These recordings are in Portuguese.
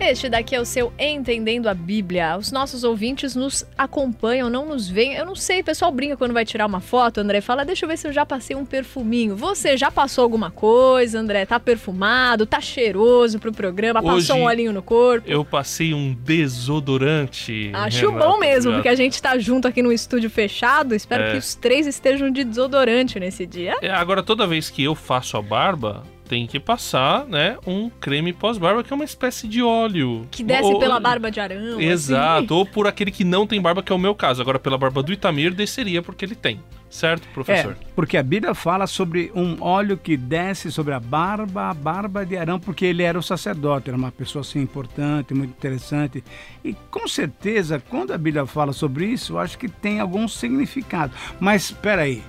Este daqui é o seu Entendendo a Bíblia. Os nossos ouvintes nos acompanham, não nos veem. Eu não sei, o pessoal brinca quando vai tirar uma foto. André fala: Deixa eu ver se eu já passei um perfuminho. Você já passou alguma coisa, André? Tá perfumado? Tá cheiroso pro programa? Hoje, passou um olhinho no corpo? Eu passei um desodorante. Acho Renato, bom mesmo, já. porque a gente tá junto aqui no estúdio fechado. Espero É. que os três estejam de desodorante nesse dia. É, agora, toda vez que eu faço a barba, tem que passar, né, um creme pós-barba, que é uma espécie de óleo. Que desce Ou- pela barba de arão. assim. Exato, ou por aquele que não tem barba, que é o meu caso. Agora, pela barba do Itamir, desceria porque ele tem. Certo, professor? É, porque a Bíblia fala sobre um óleo que desce sobre a barba, a barba de Arão, porque ele era o sacerdote, era uma pessoa assim importante, muito interessante. E com certeza, quando a Bíblia fala sobre isso, eu acho que tem algum significado. Mas espera aí,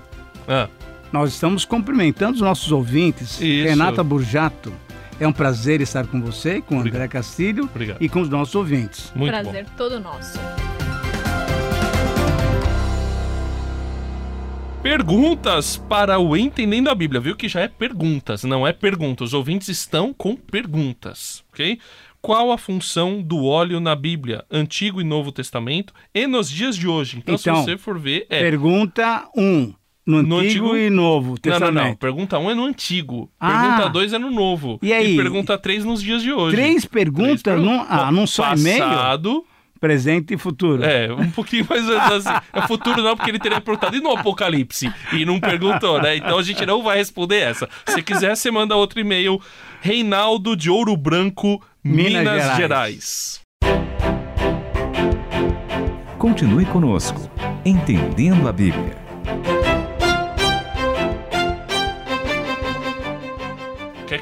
Ah, nós estamos cumprimentando os nossos ouvintes. Isso. Renata Burjato, é um prazer estar com você, com o André Obrigado. Castilho Obrigado. e com os nossos ouvintes. muito Prazer todo nosso. bom. Perguntas para o Entendendo a Bíblia, viu que já é perguntas, não é perguntas. Os ouvintes estão com perguntas, ok? Qual a função do óleo na Bíblia, Antigo e Novo Testamento, e nos dias de hoje? Então, se Então, você for ver, é. Pergunta 1. Um, no, No Antigo, Antigo- e Novo Não, não, Testamento. não. Pergunta 1 um é no antigo. Ah. Pergunta 2 é no novo. E aí? pergunta 3 nos dias de hoje. Três perguntas Três num, ah, num só e-mail? Passado, Presente e futuro. é, um pouquinho mais assim. É futuro não, porque ele teria perguntado. E no Apocalipse? E não perguntou, né? Então a gente não vai responder essa. Se quiser, você manda outro e-mail. Reinaldo de Ouro Branco, Minas, Minas Gerais. Gerais. Continue conosco. Entendendo a Bíblia.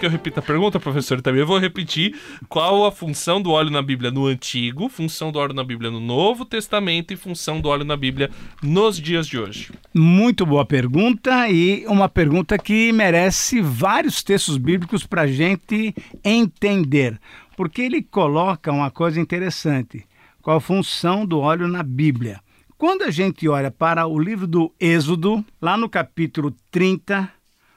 Que eu repita a pergunta, professor? Também eu vou repetir. Qual a função do óleo na Bíblia no Antigo, função do óleo na Bíblia no Novo Testamento e função do óleo na Bíblia nos dias de hoje? Muito boa pergunta e uma pergunta que merece vários textos bíblicos para a gente entender. Porque ele coloca uma coisa interessante. Qual a função do óleo na Bíblia? Quando a gente olha para o livro do Êxodo, lá no capítulo 30,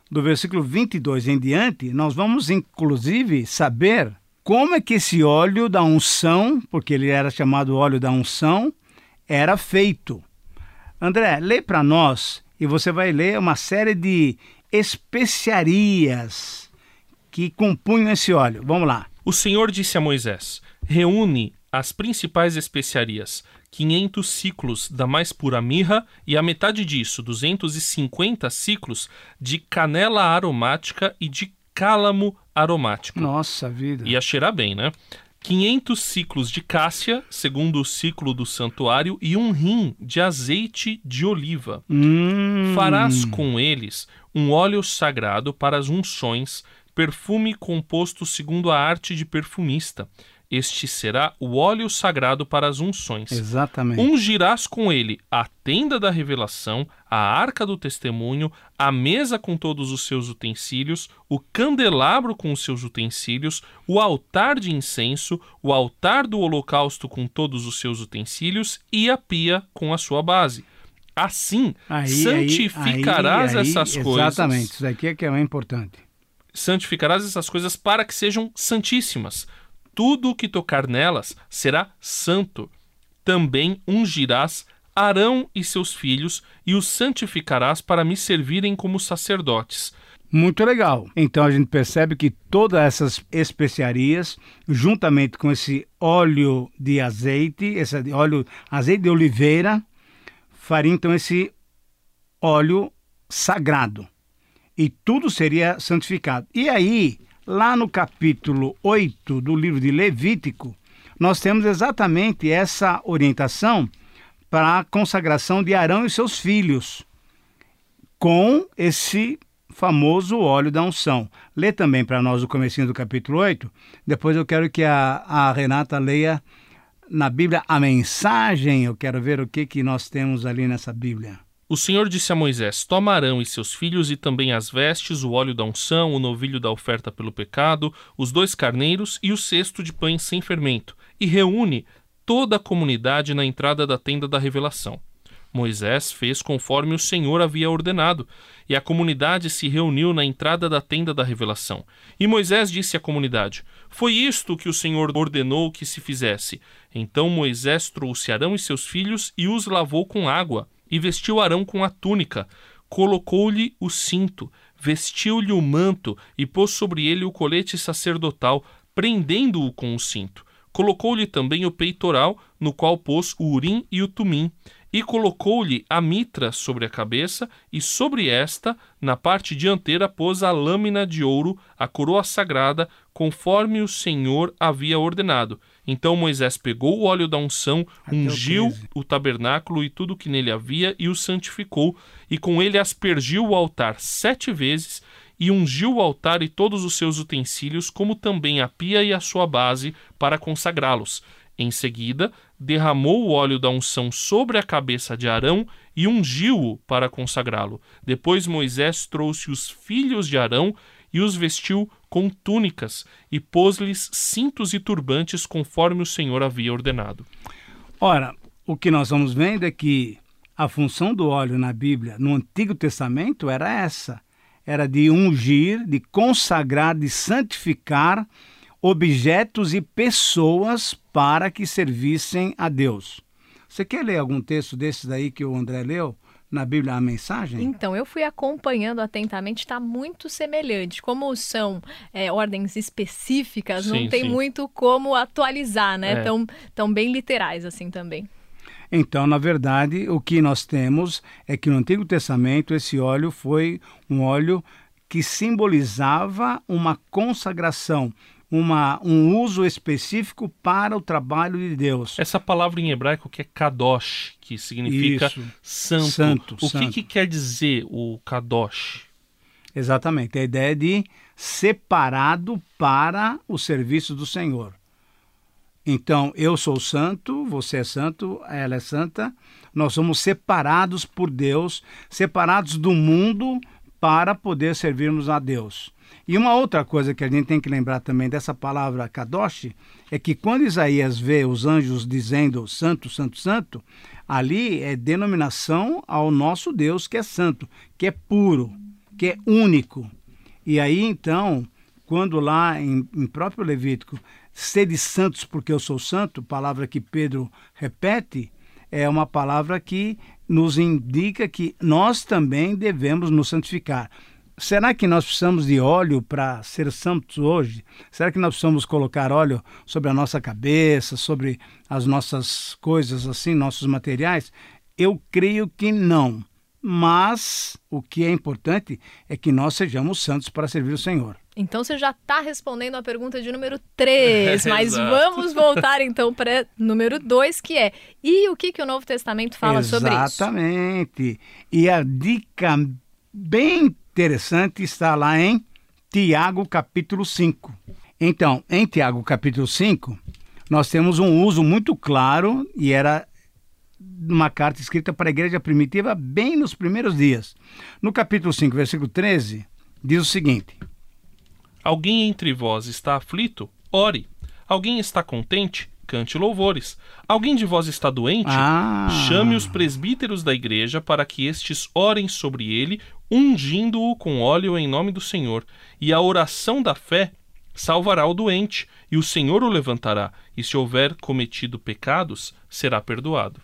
do versículo 22 em diante, nós vamos inclusive saber como é que esse óleo da unção, porque ele era chamado óleo da unção, era feito. André, lê para nós e você vai ler uma série de especiarias que compunham esse óleo. Vamos lá. O Senhor disse a Moisés: Reúne as principais especiarias, 500 ciclos da mais pura mirra e a metade disso, 250 ciclos de canela aromática e de cálamo aromático. Nossa vida. Ia cheirar bem, né? 500 ciclos de cássia, segundo o ciclo do santuário, e um rim de azeite de oliva. Hum, Farás com eles um óleo sagrado para as unções, perfume composto segundo a arte de perfumista. Este será o óleo sagrado para as unções. Exatamente. Ungirás com ele a tenda da revelação, a arca do testemunho, a mesa com todos os seus utensílios, o candelabro com os seus utensílios, o altar de incenso, o altar do holocausto com todos os seus utensílios e a pia com a sua base. Assim, Aí, santificarás aí, aí, essas aí, coisas. Exatamente. Isso daqui é que é importante. Santificarás essas coisas para que sejam santíssimas. Tudo o que tocar nelas será santo. Também ungirás Arão e seus filhos e os santificarás para me servirem como sacerdotes. Muito legal. Então a gente percebe que todas essas especiarias, juntamente com esse óleo de azeite, esse óleo azeite de oliveira, faria então esse óleo sagrado. E tudo seria santificado. E aí, lá no capítulo 8 do livro de Levítico, nós temos exatamente essa orientação para a consagração de Arão e seus filhos, com esse famoso óleo da unção. Lê também para nós o comecinho do capítulo 8. Depois eu quero que a, a Renata leia na Bíblia a mensagem. Eu quero ver o que, que nós temos ali nessa Bíblia. O Senhor disse a Moisés: Toma Arão e seus filhos, e também as vestes, o óleo da unção, o novilho da oferta pelo pecado, os dois carneiros e o cesto de pães sem fermento, e reúne toda a comunidade na entrada da tenda da revelação. Moisés fez conforme o Senhor havia ordenado, e a comunidade se reuniu na entrada da tenda da revelação. E Moisés disse à comunidade: Foi isto que o Senhor ordenou que se fizesse. Então Moisés trouxe Arão e seus filhos e os lavou com água, e vestiu Arão com a túnica, colocou-lhe o cinto, vestiu-lhe o manto e pôs sobre ele o colete sacerdotal, prendendo-o com o cinto. Colocou-lhe também o peitoral, no qual pôs o urim e o tumim, e colocou-lhe a mitra sobre a cabeça, e sobre esta, na parte dianteira, pôs a lâmina de ouro, a coroa sagrada, conforme o Senhor havia ordenado. Então Moisés pegou o óleo da unção, Até ungiu o o tabernáculo e tudo que nele havia, e o santificou, e com ele aspergiu o altar sete vezes, e ungiu o altar e todos os seus utensílios, como também a pia e a sua base, para consagrá-los. Em seguida, derramou o óleo da unção sobre a cabeça de Arão e ungiu-o para consagrá-lo. Depois Moisés trouxe os filhos de Arão e os vestiu com túnicas e pôs-lhes cintos e turbantes conforme o Senhor havia ordenado. Ora, o que nós vamos vendo é que a função do óleo na Bíblia, no Antigo Testamento, era essa: era de ungir, de consagrar, de santificar objetos e pessoas para que servissem a Deus. Você quer ler algum texto desses daí que o André leu na Bíblia, a mensagem? Então, eu fui acompanhando atentamente, está muito semelhante. Como são é, ordens específicas, não Sim, tem sim. muito como atualizar, né? É. Tão, tão bem literais assim também. Então, na verdade, o que nós temos é que no Antigo Testamento esse óleo foi um óleo que simbolizava uma consagração, uma, um uso específico para o trabalho de Deus. Essa palavra em hebraico que é kadosh, que significa Isso. santo. Santo, o que, santo. que quer dizer o kadosh? Exatamente, a ideia de separado para o serviço do Senhor. Então, eu sou santo, você é santo, ela é santa, nós somos separados por Deus, separados do mundo para poder servirmos a Deus. E uma outra coisa que a gente tem que lembrar também dessa palavra kadosh é que quando Isaías vê os anjos dizendo santo, santo, santo, ali é denominação ao nosso Deus que é santo, que é puro, que é único. E aí então, quando lá em, em próprio Levítico, sede santos porque eu sou santo, palavra que Pedro repete, é uma palavra que nos indica que nós também devemos nos santificar. Será que nós precisamos de óleo para ser santos hoje? Será que nós precisamos colocar óleo sobre a nossa cabeça, sobre as nossas coisas assim, nossos materiais? Eu creio que não. Mas o que é importante é que nós sejamos santos para servir o Senhor. Então você já está respondendo a pergunta de número 3, mas vamos voltar então para número 2, que é e o que, que o Novo Testamento fala sobre isso? Exatamente. E a dica bem interessante está lá em Tiago capítulo 5. Então, em Tiago capítulo 5, nós temos um uso muito claro e era uma carta escrita para a igreja primitiva bem nos primeiros dias. No capítulo 5, versículo 13, diz o seguinte: Alguém entre vós está aflito? Ore. Alguém está contente? Cante louvores. Alguém de vós está doente? Ah. Chame os presbíteros da igreja para que estes orem sobre ele, ungindo-o com óleo em nome do Senhor. E a oração da fé salvará o doente, e o Senhor o levantará, e se houver cometido pecados, será perdoado.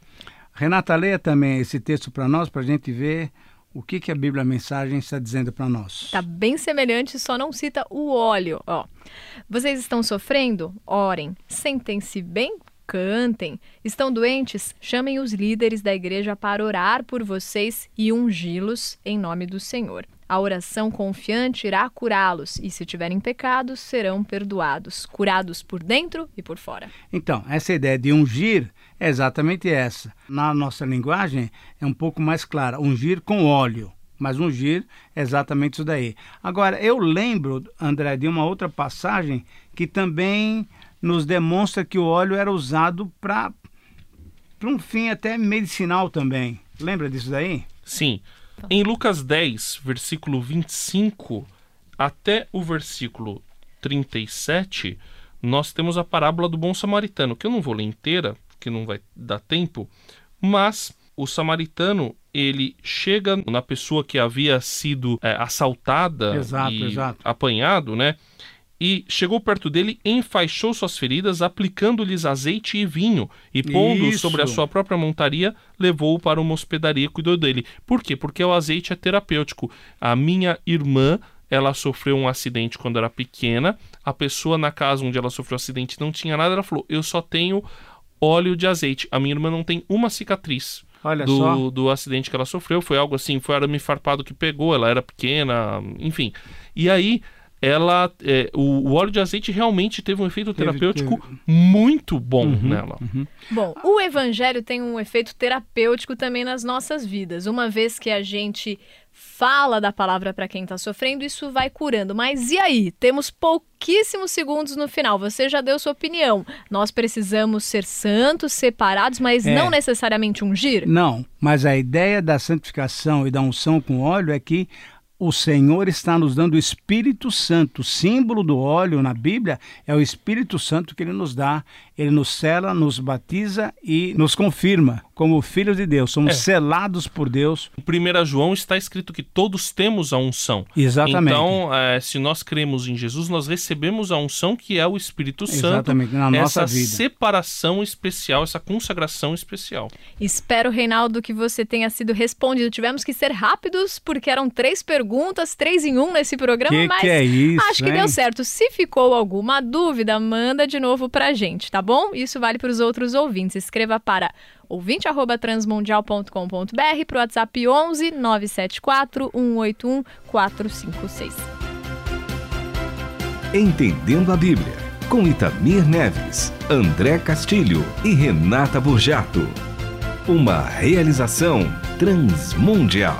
Renata, leia também esse texto para nós, para a gente ver o que, que a Bíblia a Mensagem está dizendo para nós. Tá bem semelhante, só não cita o óleo. Ó, vocês estão sofrendo? Orem. Sentem-se bem? Cantem. Estão doentes? Chamem os líderes da igreja para orar por vocês e ungí-los em nome do Senhor. A oração confiante irá curá-los, e se tiverem pecados, serão perdoados, curados por dentro e por fora. Então, essa ideia de ungir é exatamente essa. Na nossa linguagem é um pouco mais clara, ungir com óleo. Mas ungir é exatamente isso daí. Agora, eu lembro, André, de uma outra passagem que também nos demonstra que o óleo era usado para um fim até medicinal também. Lembra disso daí? Sim. Em Lucas 10, versículo 25 até o versículo 37, nós temos a parábola do bom samaritano, que eu não vou ler inteira, porque não vai dar tempo, mas o samaritano ele chega na pessoa que havia sido é, assaltada Exato, e exato. apanhado, né? E chegou perto dele, enfaixou suas feridas, aplicando-lhes azeite e vinho, e pondo sobre a sua própria montaria, levou-o para uma hospedaria e cuidou dele. Por quê? Porque o azeite é terapêutico. A minha irmã, ela sofreu um acidente quando era pequena. A pessoa na casa onde ela sofreu o acidente não tinha nada. Ela falou: Eu só tenho óleo de azeite. A minha irmã não tem uma cicatriz Olha só. do, do acidente que ela sofreu. Foi algo assim, foi arame farpado que pegou, ela era pequena, enfim. E aí, ela. é, o, o óleo de azeite realmente teve um efeito Teve- terapêutico muito bom nela. Bom, o evangelho tem um efeito terapêutico também nas nossas vidas. Uma vez que a gente fala da palavra para quem está sofrendo, isso vai curando. Mas e aí? Temos pouquíssimos segundos no final. Você já deu sua opinião. Nós precisamos ser santos, separados, mas É. não necessariamente ungir? Não, mas a ideia da santificação e da unção com óleo é que o Senhor está nos dando o Espírito Santo. O símbolo do óleo na Bíblia é o Espírito Santo que ele nos dá. Ele nos sela, nos batiza e nos confirma como filhos de Deus. Somos É. selados por Deus. Em 1 João está escrito que todos temos a unção. Exatamente. Então, é, se nós cremos em Jesus, nós recebemos a unção que é o Espírito Santo. Exatamente, na nossa essa vida. separação especial, essa consagração especial. Espero, Reinaldo, que você tenha sido respondido. Tivemos que ser rápidos, porque eram três perguntas, três em um nesse programa, Que mas que é isso, acho que hein? deu certo. Se ficou alguma dúvida, manda de novo pra gente, tá bom? Isso vale para os outros ouvintes. Escreva para ouvinte@transmundial.com.br pro WhatsApp 11 974 181 456. Entendendo a Bíblia, com Itamir Neves, André Castilho e Renata Burjato. Uma realização transmundial.